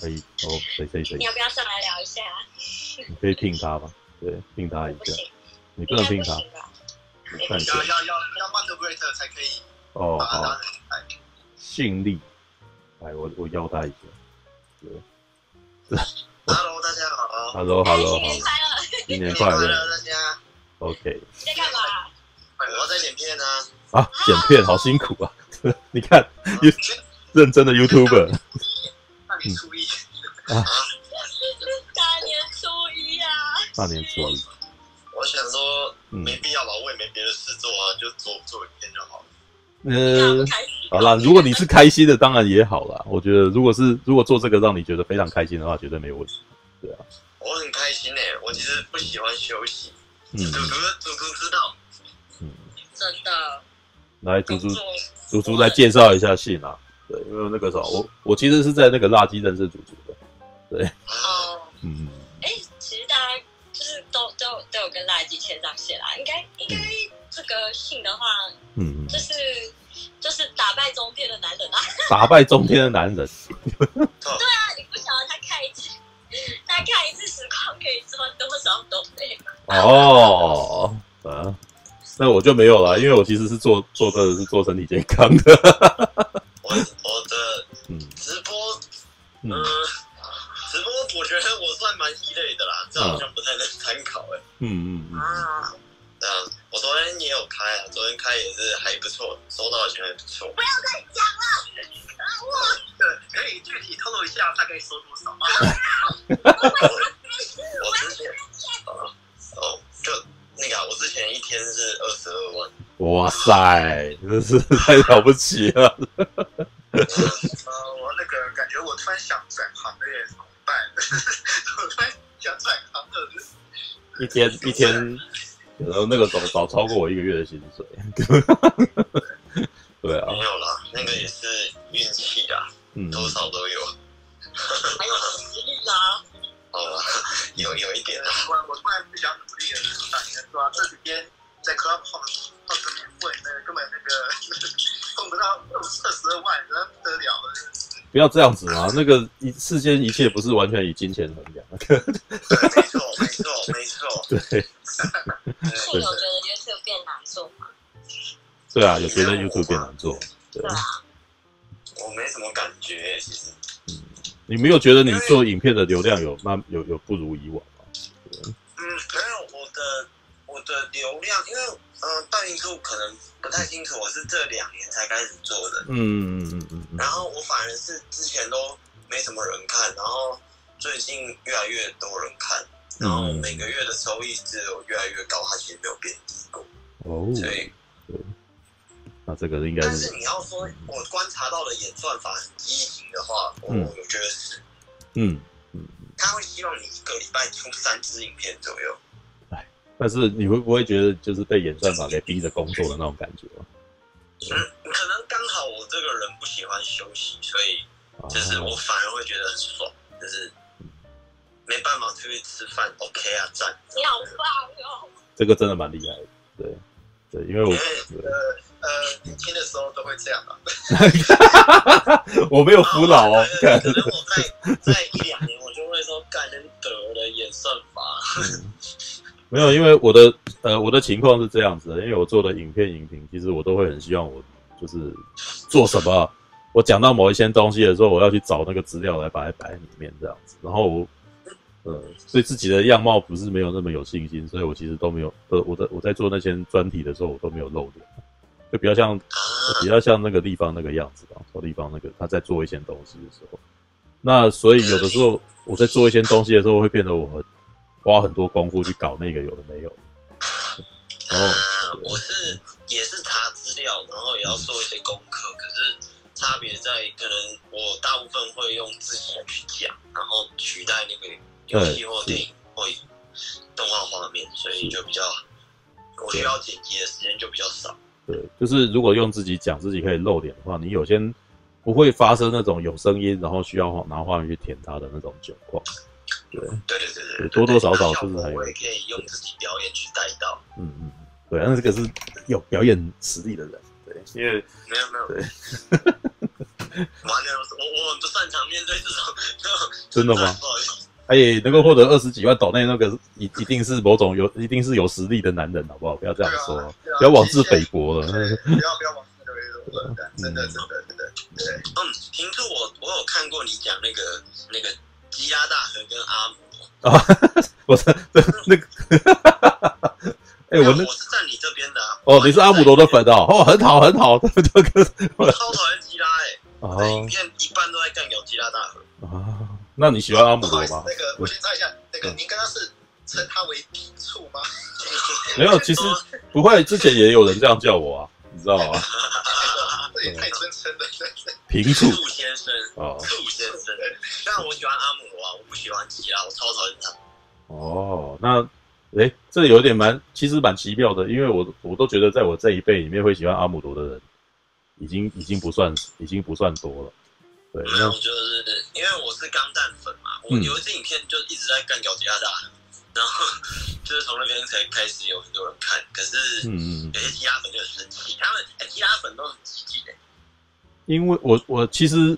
可以哦，谁谁谁？你要不要上来聊一下？你可以聘他吧？对，聘他一下。你不能聘他。要要要要 moderator 才可以。哦，好。信力，哎，我我邀他一下。对。Hello，大家好。Hello，Hello，新年快乐！新年快乐，大家。OK。你在干嘛？我在剪片呢。啊，剪片好辛苦啊！你看，认真的 YouTuber。大年初一啊！大年初一啊！大年初一。我想说，没必要吧，我也没别的事做啊，就做做一天就好了。嗯，好啦，如果你是开心的，当然也好啦。我觉得，如果是如果做这个让你觉得非常开心的话，绝对没有问题。对啊，我很开心诶，我其实不喜欢休息。嗯，祖祖祖祖知道。嗯，真的。来，祖祖祖祖来介绍一下信啊。对，因为那个时候我我其实是在那个垃圾认识祖祖的。对。哦。嗯。哎，其实大家就是都都都有跟垃圾牵上线啦，应该应该。这个信的话，嗯，就是就是打败中天的男人啊，打败中天的男人。对啊，你不晓得他看一次，他看一次实况可以赚多少东西吗？哦，啊，那我就没有了，因为我其实是做做的是做身体健康的。我我的嗯直播嗯直播，我觉得我算蛮异类的啦，这好像不太能参考哎。嗯嗯啊。这样，我昨天也有开啊，昨天开也是还不错，收到的钱还不错。不要再讲了，我，对，可以具体透露一下大概收多少吗？我之前啊，哦，就那个，我之前一天是二十二万。哇塞，真是太了不起了。呃，我那个感觉我突然想转行了耶，怎么办？我突然想转行了，一天一天。然后那个早早超过我一个月的薪水，对啊，没有啦，那个也是运气啊，嗯，多少都有，还有实力啦，哦，有有一点啊，我突然不想努力了，是吧？这几天那个根本那个 碰不到二十二万，那不得了了。不要这样子嘛，那个一世间一切不是完全以金钱衡量。对，没错，没错，没错，对。是有觉得 YouTube 变难做吗？对啊，有觉得 YouTube 变难做。对啊，我没什么感觉，其实。嗯，你没有觉得你做影片的流量有慢有有不如以往吗？嗯，没有，我的流量，因为嗯，大年初可能不太清楚，我是这两年才开始做的。嗯嗯嗯嗯。然后我反而是之前都没什么人看，然后最近越来越多人看。然后每个月的收益只有越来越高，它其实没有变低过。哦，所以，那这个应该是。但是你要说我观察到的演算法很畸形的话，我我觉得是。嗯嗯。他会希望你一个礼拜出三支影片左右。哎，但是你会不会觉得就是被演算法给逼着工作的那种感觉？嗯，可能刚好我这个人不喜欢休息，所以就是我反而会觉得很爽，就是。没办法出去吃饭，OK 啊，赞！你好棒哦！这个真的蛮厉害的，对对，因为我呃呃年轻的时候都会这样啊。我没有服老哦，可能我在在一两年，我就会说，干人得的演算法。没有，因为我的呃我的情况是这样子的，因为我做的影片影评，其实我都会很希望我就是做什么，我讲到某一些东西的时候，我要去找那个资料来把它摆在里面这样子，然后我。呃，对自己的样貌不是没有那么有信心，所以我其实都没有，呃，我在我在做那些专题的时候，我都没有露脸，就比较像，比较像那个地方那个样子吧。说地方那个他在做一些东西的时候，那所以有的时候我在做一些东西的时候，会变得我很花很多功夫去搞那个有的没有。然后我是也是查资料，然后也要做一些功课，可是差别在可能我大部分会用自己去讲，然后取代那个。游戏或电影或动画画面，所以就比较，我需要剪辑的时间就比较少。对，就是如果用自己讲自己可以露脸的话，你有些不会发生那种有声音，然后需要拿画面去填它的那种情况。对，对对对对，多多少少是不是还有？我也可以用自己表演去带到。嗯嗯，对，但是这个是有表演实力的人，对，因为没有没有，对。完了，我我不擅长面对这种。真的吗？哎，能够获得二十几万岛内那个一一定是某种有一定是有实力的男人，好不好？不要这样说，不要妄自菲薄了。不要不要妄自菲薄了，真的真的真的。对，嗯，平初我我有看过你讲那个那个基拉大河跟阿姆。啊，我是那个。哎，我那我是站你这边的啊。哦，你是阿姆罗的粉哦，哦，很好很好，这个我超讨厌吉拉哎。哦。影片一半都在干掉吉拉大河。啊。那你喜欢阿姆罗吗？那个，我先猜一下，那个，您刚刚是称他为平处吗？没有，其实不会，之前也有人这样叫我啊，你知道吗？这也太尊称了，平处先生哦，处先生。但我喜欢阿姆罗啊，我不喜欢吉拉，我超讨厌他。哦，那哎，这有点蛮，其实蛮奇妙的，因为我我都觉得，在我这一辈里面会喜欢阿姆罗的人，已经已经不算，已经不算多了。对，没有，就是因为我是钢弹粉嘛，我有一支影片就一直在干掉吉拉大，然后 就是从那边才开始有很多人看，可是嗯，有些吉拉粉就很生气，他们哎，吉拉粉都很积极的。因为我我其实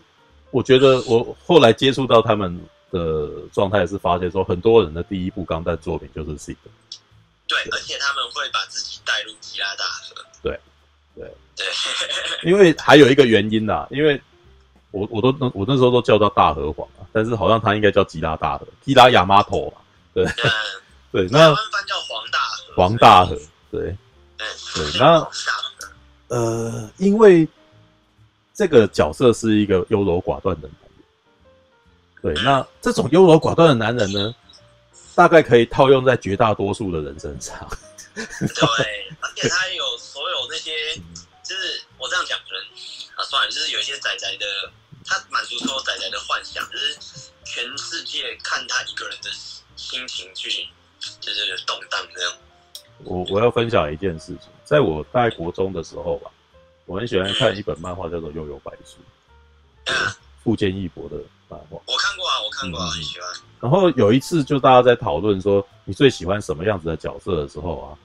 我觉得我后来接触到他们的状态是发现说，很多人的第一部钢弹作品就是 Seed。对，而且他们会把自己带入吉拉大河。对，对对，因为还有一个原因啦，因为。我我都我那时候都叫他大和皇啊，但是好像他应该叫吉拉大河，吉拉亚马头嘛，对、嗯、对，那官方叫黄大河，黄大河，对对，对，那呃，因为这个角色是一个优柔寡断的男人，对，那这种优柔寡断的男人呢，大概可以套用在绝大多数的人身上，对，而且他有所有那些，就是我这样讲可能啊，算了，就是有一些仔仔的。他满足所有仔仔的幻想，就是全世界看他一个人的心情去，就是动荡这样。我我要分享一件事情，在我大概国中的时候吧，我很喜欢看一本漫画，叫做《悠悠白书 》，富坚义博的漫画。我看过啊，我看过啊，很喜欢。然后有一次，就大家在讨论说你最喜欢什么样子的角色的时候啊，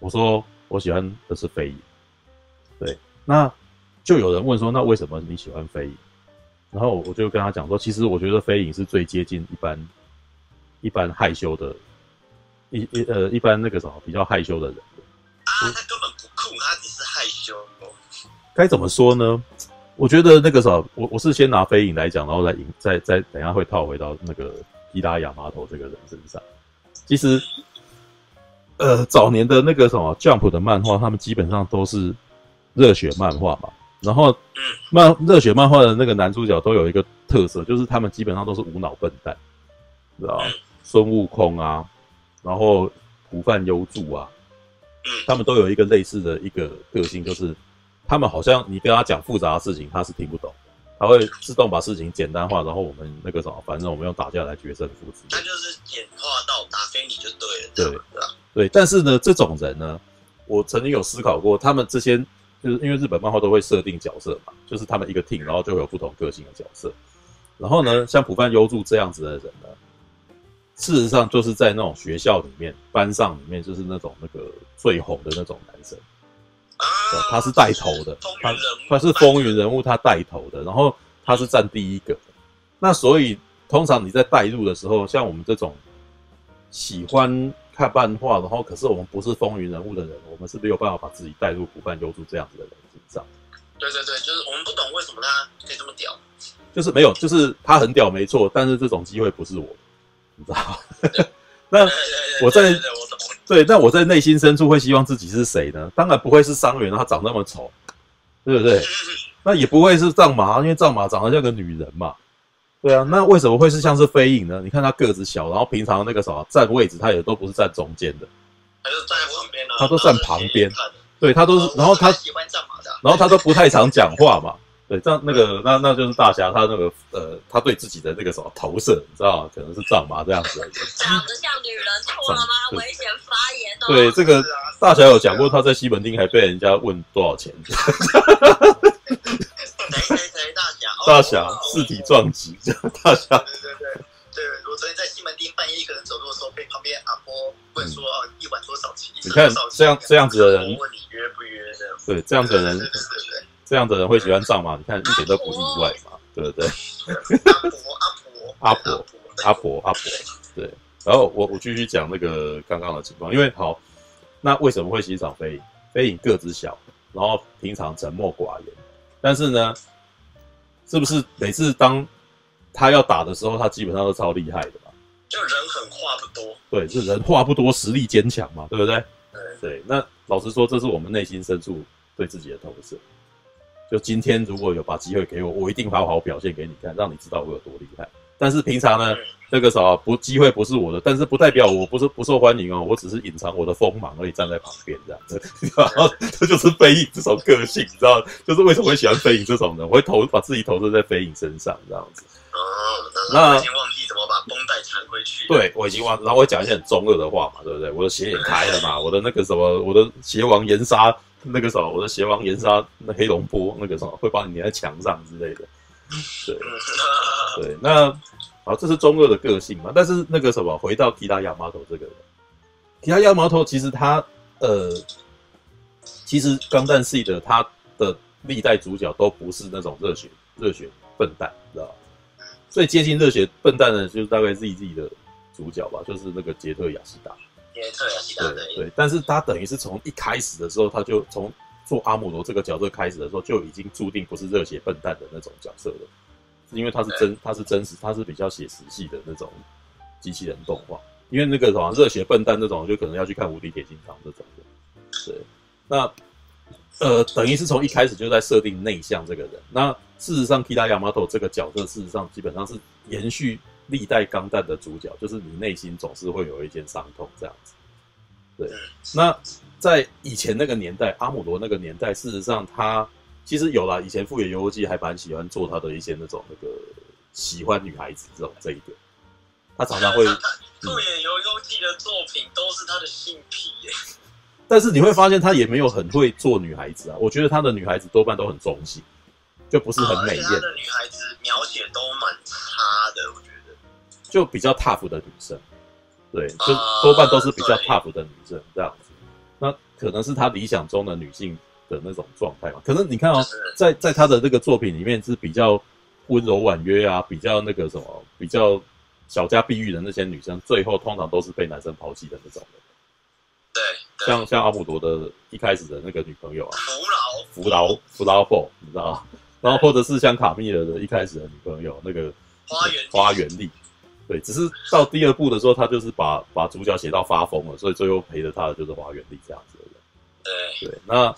我说我喜欢的是飞影。对，那就有人问说，那为什么你喜欢飞影？然后我就跟他讲说，其实我觉得飞影是最接近一般一般害羞的，一一呃一般那个什么比较害羞的人。啊，他根本。该怎么说呢？我觉得那个什么，我我是先拿飞影来讲，然后再引再再等一下会套回到那个伊拉亚麻头这个人身上。其实，呃，早年的那个什么 Jump 的漫画，他们基本上都是热血漫画嘛。然后，漫热血漫画的那个男主角都有一个特色，就是他们基本上都是无脑笨蛋，知道吧？孙悟空啊，然后胡饭优助啊，他们都有一个类似的一个个性，就是他们好像你跟他讲复杂的事情，他是听不懂，他会自动把事情简单化，然后我们那个什么，反正我们用打架来决胜负。他就是演化到打飞你就对了，对对。但是呢，这种人呢，我曾经有思考过，他们这些。就是因为日本漫画都会设定角色嘛，就是他们一个 team，然后就会有不同个性的角色。然后呢，像浦饭优助这样子的人呢，事实上就是在那种学校里面、班上里面，就是那种那个最红的那种男生。啊，他是带头的，他他是风云人物，他带头的，然后他是占第一个。那所以通常你在带入的时候，像我们这种喜欢。看漫画，然后可是我们不是风云人物的人，我们是没有办法把自己带入古半幽助这样子的人身上。对对对，就是我们不懂为什么他可以这么屌，就是没有，就是他很屌没错，但是这种机会不是我，你知道吗？那我在对，那我在内心深处会希望自己是谁呢？当然不会是伤员，他长那么丑，对不对？那也不会是藏马，因为藏马长得像个女人嘛。对啊，那为什么会是像是飞影呢？你看他个子小，然后平常那个什么站位置，他也都不是站中间的，他就站在旁边啊，他都站旁边，对他都是，然后他喜欢站马的，然后他都不太常讲话嘛。对，这样那个那那就是大侠他那个呃，他对自己的那个什么投射，你知道吗？可能是藏马这样子的。长得像女人错了吗？危险发言哦。对，这个大侠有讲过，他在西门町还被人家问多少钱。谁谁谁大侠？大侠四体撞击，大侠。对对对对，我昨天在西门町半夜一个人走路的时候，被旁边阿婆问说：“哦，一晚多少钱？”你看这样这样子的人，问你约不约的？对，这样子的人，这样的人会喜欢藏马，你看一点都不意外嘛，对不对？阿婆，阿婆，阿婆，阿婆，阿婆，对。然后我我继续讲那个刚刚的情况，因为好，那为什么会欣赏飞影？飞影个子小，然后平常沉默寡言，但是呢，是不是每次当他要打的时候，他基本上都超厉害的嘛？就人很话不多，对，是人话不多，实力坚强嘛，对不对？对，对。那老实说，这是我们内心深处对自己的投射。就今天如果有把机会给我，我一定好好表现给你看，让你知道我有多厉害。但是平常呢，那个啥不机会不是我的，但是不代表我不是不受欢迎哦，我只是隐藏我的锋芒而已，站在旁边这样子。然 后这就是飞影这种个性，你知道？就是为什么会喜欢飞影这种人，我会投把自己投射在飞影身上这样子。哦，那我已经忘记怎么把绷带缠回去。对，我已经忘，然后我讲一些很中二的话嘛，对不对？我的鞋也开了嘛，我的那个什么，我的鞋王炎杀那个什么，我的邪王炎杀那黑龙波那个什么，会把你粘在墙上之类的。对，对，那好，这是中二的个性嘛？但是那个什么，回到吉田亚麻头这个人，吉田亚麻头其实他呃，其实钢弹系的他的历代主角都不是那种热血热血笨蛋，知道吧？最接近热血笨蛋的，就是大概 ZZ 的主角吧，就是那个杰特亚西达。对对，但是他等于是从一开始的时候，他就从。做阿姆罗这个角色开始的时候，就已经注定不是热血笨蛋的那种角色了，是因为他是真，他是真实，他是比较写实系的那种机器人动画。因为那个什么热血笨蛋那种，就可能要去看无敌铁金刚这种的。对，那呃，等于是从一开始就在设定内向这个人。那事实上，，Kita Yamato 这个角色，事实上基本上是延续历代钢弹的主角，就是你内心总是会有一件伤痛这样子。对，那。在以前那个年代，阿姆罗那个年代，事实上他其实有啦。以前富野由悠季还蛮喜欢做他的一些那种那个喜欢女孩子这种这一点，他常常会。富野由悠季的作品都是他的性癖耶。但是你会发现他也没有很会做女孩子啊。我觉得他的女孩子多半都很中性，就不是很美艳。他的女孩子描写都蛮差的，我觉得。就比较 tough 的女生，对，就多半都是比较 tough 的女生这样子。那可能是他理想中的女性的那种状态嘛？可能你看哦，在在他的这个作品里面是比较温柔婉约啊，比较那个什么，比较小家碧玉的那些女生，最后通常都是被男生抛弃的那种的。对，像像阿姆罗的一开始的那个女朋友啊，福劳福劳福劳凤，你知道吗？然后或者是像卡蜜尔的一开始的女朋友那个花园花园丽。对，只是到第二部的时候，他就是把把主角写到发疯了，所以最后陪着他的就是华原丽这样子的人。对对，那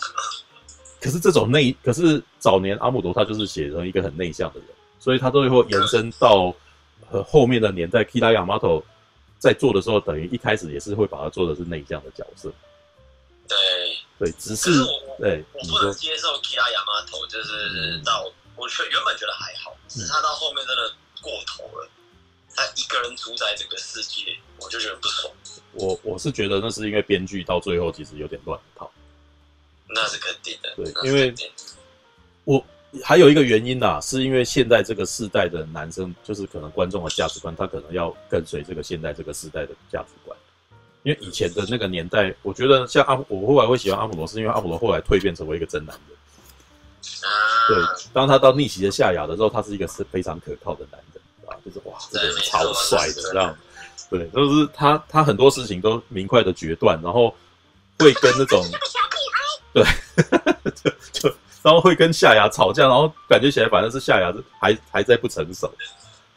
可是这种内，可是早年阿姆罗他就是写成一个很内向的人，所以他最后延伸到和后面的年代。，Kita Yamato 在做的时候，等于一开始也是会把他做的是内向的角色。对对，只是对，我不能接受 Kita Yamato，就是到我觉原本觉得还好，只是他到后面真的过头了。他一个人主宰整个世界，我就觉得不爽。我我是觉得那是因为编剧到最后其实有点乱套。那是肯定的。对，因为我还有一个原因呐、啊，是因为现在这个世代的男生，就是可能观众的价值观，他可能要跟随这个现在这个时代的价值观。因为以前的那个年代，我觉得像阿姆，我后来会喜欢阿姆罗，是因为阿姆罗后来蜕变成为一个真男人。啊。对，当他到逆袭的夏亚的时候，他是一个是非常可靠的男人。啊，就是哇，这个人超帅的，这样，对，就是他，他很多事情都明快的决断，然后会跟那种，对，就就然后会跟夏牙吵架，然后感觉起来反正是夏亚还还在不成熟，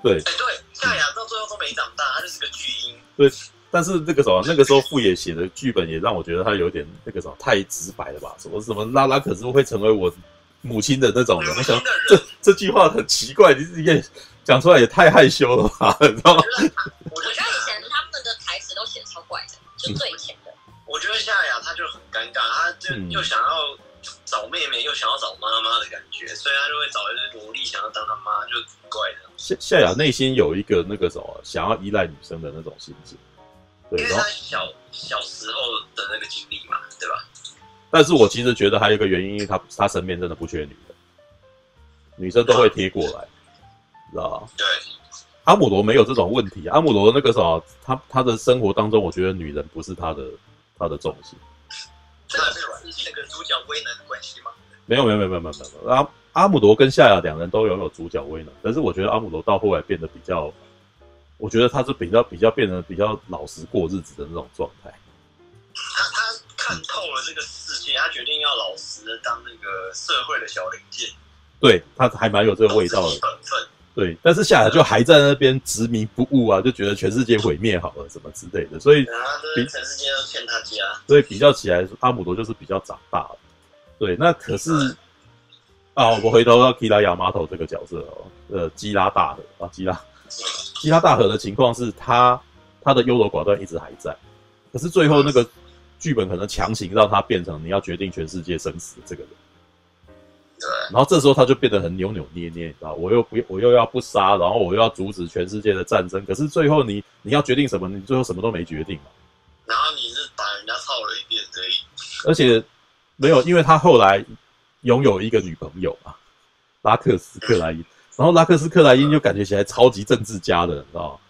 对，哎，对，夏牙到最后都没长大，他就是个巨婴，对，但是那个什么，那个时候傅野写的剧本也让我觉得他有点那个什么太直白了吧，什么什么拉拉可是会成为我母亲的那种人，我想这这句话很奇怪，你自己也。讲出来也太害羞了吧，你知道吗？我觉得以前他们的台词都写超怪的，就最以前的。我觉得夏雅她就很尴尬，她就又想要找妹妹，又想要找妈妈的感觉，所以她就会找一个萝莉想要当她妈，就怪的。夏夏雅内心有一个那个什么，想要依赖女生的那种心情，对，因为她小小时候的那个经历嘛，对吧？但是我其实觉得还有一个原因，因为她她身边真的不缺女的，女生都会贴过来。知道对，阿姆罗没有这种问题。阿姆罗那个啥，他他的生活当中，我觉得女人不是他的他的重心。这是那个主角威能的关系吗？没有没有没有没有没有没有。阿阿姆罗跟夏亚两人都拥有主角威能，但是我觉得阿姆罗到后来变得比较，我觉得他是比较比较变得比较老实过日子的那种状态。他他看透了这个世界，他决定要老实的当那个社会的小零件。对，他还蛮有这个味道的。本分。对，但是夏亚就还在那边执迷不悟啊，就觉得全世界毁灭好了什么之类的，所以比全世界都欠他家。所以比较起来，阿姆罗就是比较长大了。对，那可是啊，我回头到基拉亚马头这个角色哦，呃，基拉大河啊，基拉 基拉大河的情况是他他的优柔寡断一直还在，可是最后那个剧本可能强行让他变成你要决定全世界生死的这个人。对，然后这时候他就变得很扭扭捏捏，你知道，我又不，我又要不杀，然后我又要阻止全世界的战争，可是最后你你要决定什么？你最后什么都没决定嘛。然后你是把人家操了一遍而已。而且没有，因为他后来拥有一个女朋友嘛，拉克斯克莱因，然后拉克斯克莱因就感觉起来超级政治家的，你知道吗？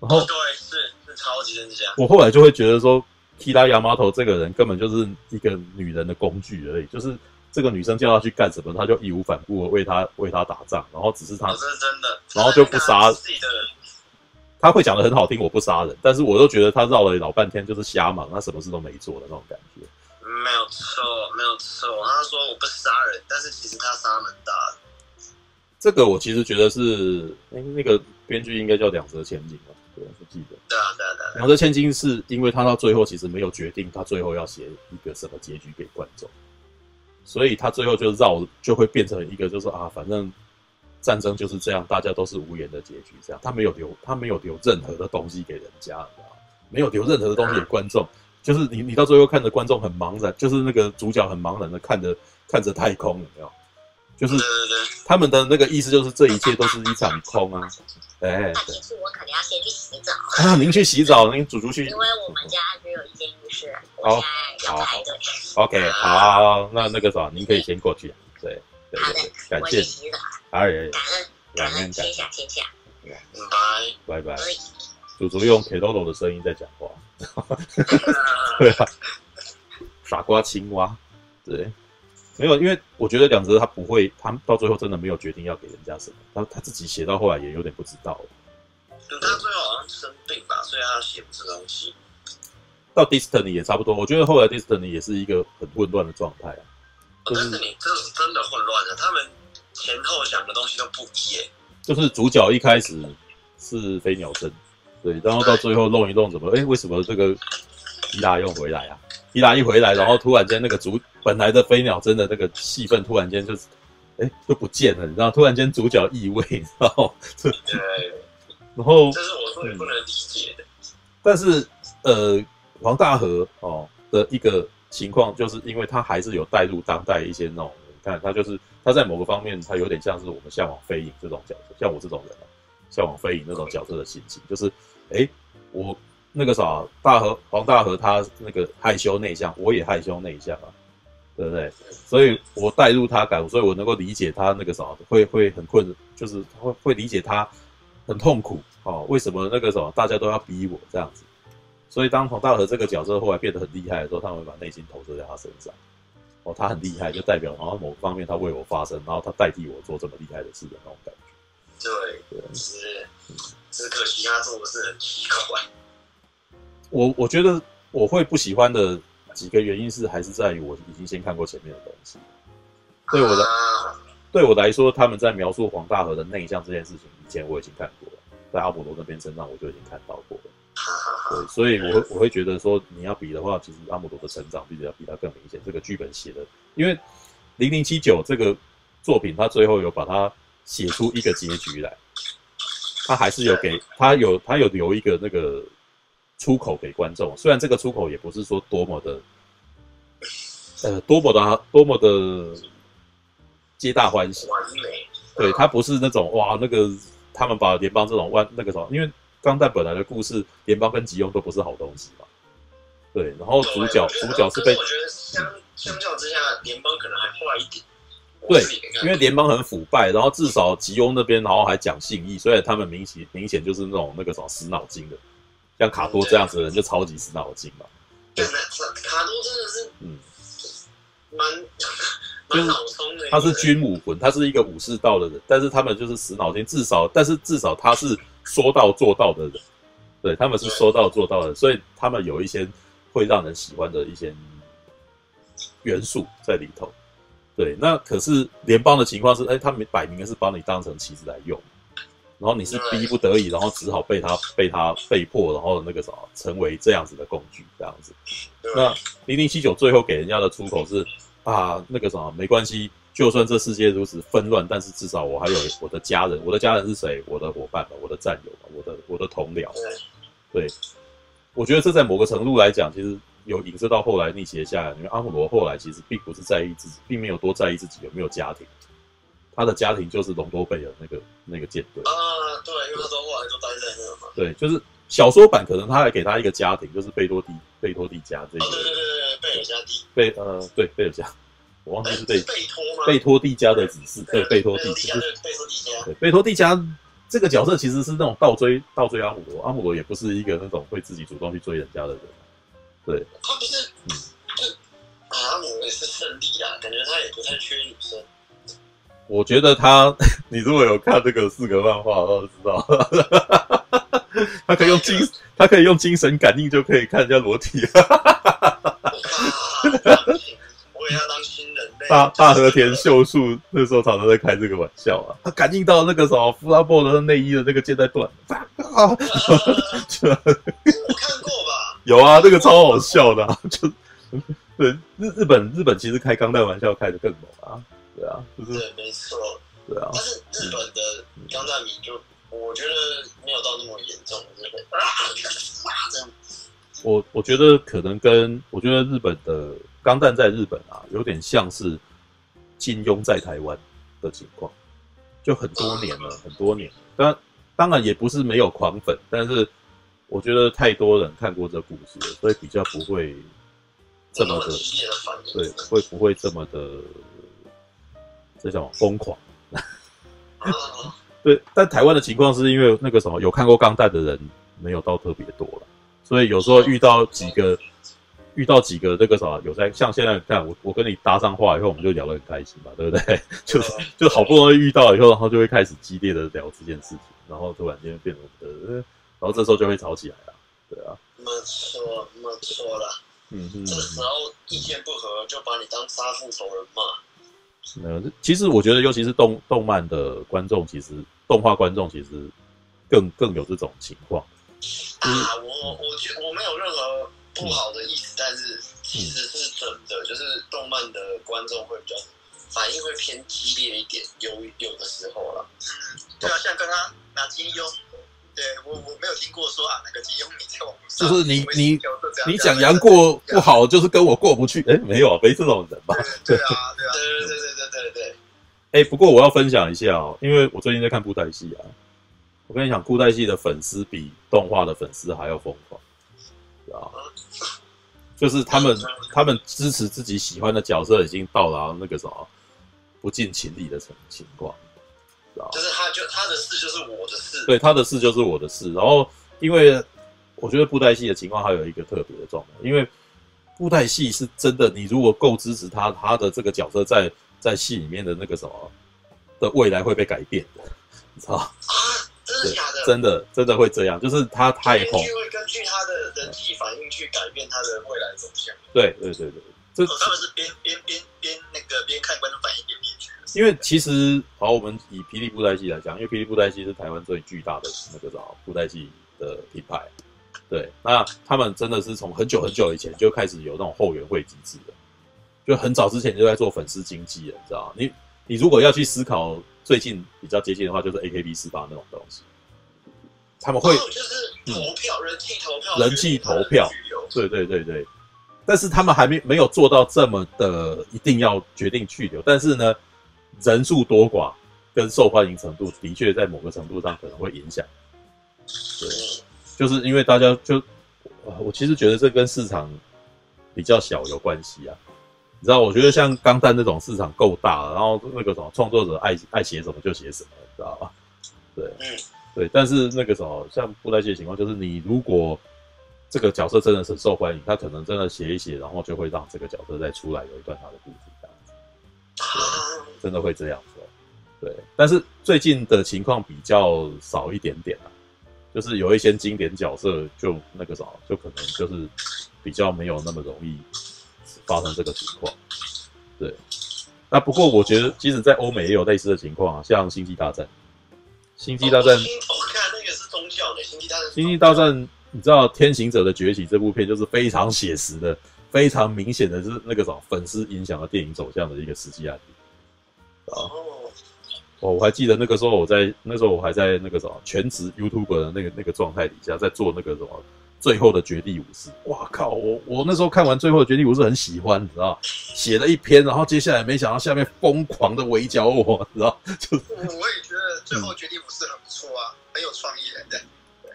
然后对，是是超级政治家。我后来就会觉得说，提拉亚马头这个人根本就是一个女人的工具而已，就是。这个女生叫他去干什么，他就义无反顾的为他为他打仗，然后只是他，这是真的，然后就不杀自己的人。他会讲的很好听，我不杀人，但是我都觉得他绕了老半天就是瞎忙，他什么事都没做的那种感觉。没有错，没有错。他说我不杀人，但是其实他杀蛮大的。这个我其实觉得是，哎，那个编剧应该叫两泽千金吧？对，不记得。对啊，对啊，对啊。两泽千金是因为他到最后其实没有决定，他最后要写一个什么结局给观众。所以他最后就绕，就会变成一个，就是啊，反正战争就是这样，大家都是无言的结局。这样，他没有留，他没有留任何的东西给人家，你知道？没有留任何的东西给观众，就是你，你到最后看着观众很茫然，就是那个主角很茫然的看着看着太空，有没有？就是他们的那个意思，就是这一切都是一场空啊。哎，那其实我可能要先去洗澡啊。您去洗澡，您主厨去。因为我们家只有一间浴室，我现在要排队。OK，好，那那个啥，您可以先过去。对，对，好的，感谢。我去洗澡。好，感恩，感恩，天下天下。拜拜拜。祖祖用 Keroro 的声音在讲话。对啊，傻瓜青蛙，对。没有，因为我觉得两泽他不会，他到最后真的没有决定要给人家什么，他他自己写到后来也有点不知道。他最后好像生病吧，所以他写不出东西。到 Destiny 也差不多，我觉得后来 Destiny 也是一个很混乱的状态啊。就是 Destiny 这是真的混乱的，他们前后想的东西都不一样。就是主角一开始是飞鸟真，对，然后到最后弄一弄，怎么哎，为什么这个伊拉又回来啊？伊拉一回来，然后突然间那个主本来的飞鸟真的那个戏份突然间就是，哎，就不见了，你知道？突然间主角异位，你知道？对。然后这是我说你不能理解的。但是呃，黄大河哦的一个情况，就是因为他还是有带入当代一些那种，你看他就是他在某个方面，他有点像是我们向往飞影这种角色，像我这种人啊，向往飞影那种角色的心情，就是哎我。那个啥，大河黄大河他那个害羞内向，我也害羞内向啊，对不对？所以我带入他感，所以我能够理解他那个啥，会会很困，就是会会理解他很痛苦哦。为什么那个什么大家都要逼我这样子？所以当黄大河这个角色后来变得很厉害的时候，他们会把内心投射在他身上。哦，他很厉害，就代表然后某方面他为我发声，然后他代替我做这么厉害的事的那种感觉。对，对，是，只可惜他做的是很奇怪。我我觉得我会不喜欢的几个原因是，还是在于我已经先看过前面的东西。对我的对我来说，他们在描述黄大河的内向这件事情以前我已经看过了，在阿波罗那边身上我就已经看到过了。对，所以我会我会觉得说，你要比的话，其实阿姆罗的成长比较比他更明显。这个剧本写的，因为零零七九这个作品，他最后有把它写出一个结局来，他还是有给他有他有留一个那个。出口给观众，虽然这个出口也不是说多么的，呃，多么的多么的皆大欢喜。对，他不是那种哇，那个他们把联邦这种万那个什么，因为钢弹本来的故事，联邦跟吉翁都不是好东西嘛。对，然后主角主角是被我觉得相相较之下，联邦可能还坏一点。对，因为联邦很腐败，然后至少吉翁那边然后还讲信义，所以他们明显明显就是那种那个什么死脑筋的。像卡多这样子的人就超级死脑筋嘛。对，卡多真的是，嗯，蛮就是他是军武魂，他是一个武士道的人，但是他们就是死脑筋，至少但是至少他是说到做到的人，对，他们是说到做到的，所以他们有一些会让人喜欢的一些元素在里头。对，那可是联邦的情况是，哎，他们摆明的是把你当成棋子来用，然后你是逼不得已，然后只好被他被他被迫，然后那个什么成为这样子的工具，这样子。那零零七九最后给人家的出口是啊，那个什么没关系，就算这世界如此纷乱，但是至少我还有我的家人，我的家人是谁？我的伙伴，我的战友，我的我的同僚。对，我觉得这在某个程度来讲，其实。有影射到后来逆袭下来，因为阿姆罗后来其实并不是在意自己，并没有多在意自己有没有家庭，他的家庭就是隆多贝尔那个那个舰队啊，对，因为他后来就待在那嘛。对，就是小说版可能他还给他一个家庭，就是贝多蒂贝多蒂家这个。哦，对对对对，贝尔加蒂。贝呃，对贝尔加，我忘记是贝贝托吗？贝托蒂加的指示，对贝托蒂，其实贝托蒂加。对贝托蒂加这个角色其实是那种倒追倒追阿姆罗，阿姆罗也不是一个那种会自己主动去追人家的人。对，他不是，嗯，就阿姆也是胜利啊，感觉他也不太缺女生。我觉得他，你如果有看这个四格漫画，都知道，他可以用精，他可以用精神感应就可以看人家裸体。我也要当新人类。大大和田秀树那时候常常在开这个玩笑啊，他感应到那个什么弗拉波的内衣的那个肩带断。啊，我看过吧。有啊，这个超好笑的，啊，就对日日本日本其实开钢弹玩笑开的更猛啊，对啊，就是对，没错，对啊，但是日本的钢弹迷就我觉得没有到那么严重，就会啊这样。我我觉得可能跟我觉得日本的钢弹在日本啊，有点像是金庸在台湾的情况，就很多年了，很多年了，当然当然也不是没有狂粉，但是。我觉得太多人看过这故事了，所以比较不会这么的，对，会不会这么的这叫疯狂？对，但台湾的情况是因为那个什么有看过钢弹的人没有到特别多了，所以有时候遇到几个遇到几个这个什么有在像现在看我我跟你搭上话以后，我们就聊得很开心嘛，对不对？就是就好不容易遇到以后，然后就会开始激烈的聊这件事情，然后突然间变得呃。然后这时候就会吵起来了，对啊，没错，没错了，嗯嗯，这时候意见不合就把你当杀父仇人骂。嗯，其实我觉得，尤其是动动漫的观众，其实动画观众其实更更有这种情况。啊，我我觉我没有任何不好的意思，嗯、但是其实是真的，就是动漫的观众会比较反应会偏激烈一点，有有的时候了。嗯，对啊，像刚刚拿金庸。对我我没有听过说啊，那个金庸你在网上就是你你你讲杨过不好，就是跟我过不去。哎，没有啊，没这种人吧？对啊，对啊，对对对对对对对。哎，不过我要分享一下哦，因为我最近在看布袋戏啊。我跟你讲，布袋戏的粉丝比动画的粉丝还要疯狂，啊，就是他们他们支持自己喜欢的角色，已经到达那个什么不近情理的情情况。就是他，就他的事就是我的事，对，他的事就是我的事。然后，因为我觉得布袋戏的情况还有一个特别的状态，因为布袋戏是真的，你如果够支持他，他的这个角色在在戏里面的那个什么的未来会被改变的，你知道？啊，真的假的？真的真的会这样，就是他太红，会根据他的人际反应去改变他的未来走向。对对对对，这、哦、他们是边边边边那个边看观众反应边编剧。因为其实，好，我们以霹雳布袋戏来讲，因为霹雳布袋戏是台湾最巨大的那个啥布袋戏的品牌，对，那他们真的是从很久很久以前就开始有那种后援会机制的，就很早之前就在做粉丝经济了，你知道吗？你你如果要去思考最近比较接近的话，就是 AKB 四八那种东西，他们会、哦、就是投票、嗯、人气投票，人气投票，对对对对，但是他们还没没有做到这么的一定要决定去留，但是呢。人数多寡跟受欢迎程度的确在某个程度上可能会影响，对，就是因为大家就，我其实觉得这跟市场比较小有关系啊。你知道，我觉得像钢弹那种市场够大，然后那个什么创作者爱爱写什么就写什么，知道吧？对，对。但是那个什么像布袋戏的情况，就是你如果这个角色真的是受欢迎，他可能真的写一写，然后就会让这个角色再出来有一段他的故事。真的会这样子。对，但是最近的情况比较少一点点了，就是有一些经典角色就那个啥，就可能就是比较没有那么容易发生这个情况。对，那不过我觉得，即使在欧美也有类似的情况啊，像《星际大战》。星际大战，我看那个是宗教的《星际大战》。星际大战，你知道《天行者的崛起》这部片就是非常写实的，非常明显的是那个什么粉丝影响了电影走向的一个实际案例啊。哦，我还记得那个时候，我在那时候我还在那个什么全职 YouTuber 的那个那个状态底下，在做那个什么最后的绝地武士。哇靠！我我那时候看完最后的绝地武士很喜欢，你知道写了一篇，然后接下来没想到下面疯狂的围剿我，你知道就我也觉得最后绝地武士很不错啊，嗯、很有创意的。对，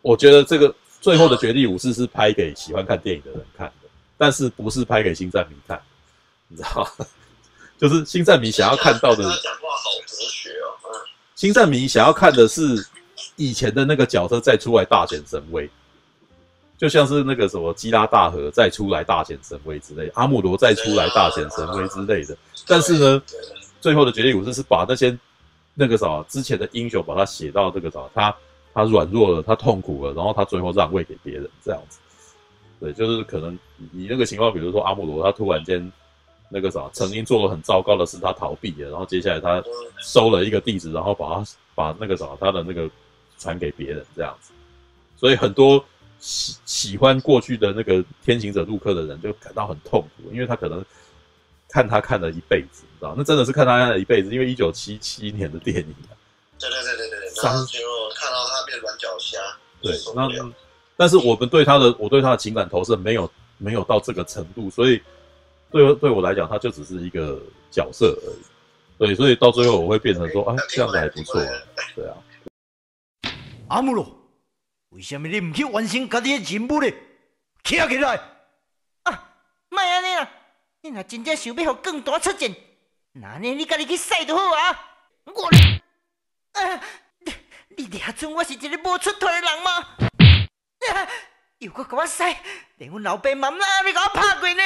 我觉得这个最后的绝地武士是拍给喜欢看电影的人看的，但是不是拍给星战迷看，你知道 就是星战迷想要看到的。他讲话好哲学哦。星战迷想要看的是以前的那个角色再出来大显神威，就像是那个什么基拉大河再出来大显神威之类，阿穆罗再出来大显神威之类的。但是呢，最后的绝地武士是把那些那个啥之前的英雄把他写到这个啥，他他软弱了，他痛苦了，然后他最后让位给别人这样子。对，就是可能你那个情况，比如说阿穆罗他突然间。那个啥，曾经做了很糟糕的事，他逃避了，然后接下来他收了一个弟子，然后把他把那个啥，他的那个传给别人这样子，所以很多喜喜欢过去的那个天行者路克的人就感到很痛苦，因为他可能看他看了一辈子，你知道，那真的是看他看了一辈子，因为一九七七年的电影啊，对对对对对，然后就看到他变软脚虾，对，那但是我们对他的我对他的情感投射没有没有到这个程度，所以。对，对我来讲，他就只是一个角色而已。对，所以到最后我会变成说，啊，这样子还不错啊。对啊。阿姆罗，为什么你不去完成家己的任务呢？起来起来！啊，莫安尼啦！你若真正想要让更大出战，那呢你家己去洗就好啊。我，啊，你你俩准我是一个无出头的人吗？啊，又搁给我洗，连阮老爸妈妈你给我拍过呢？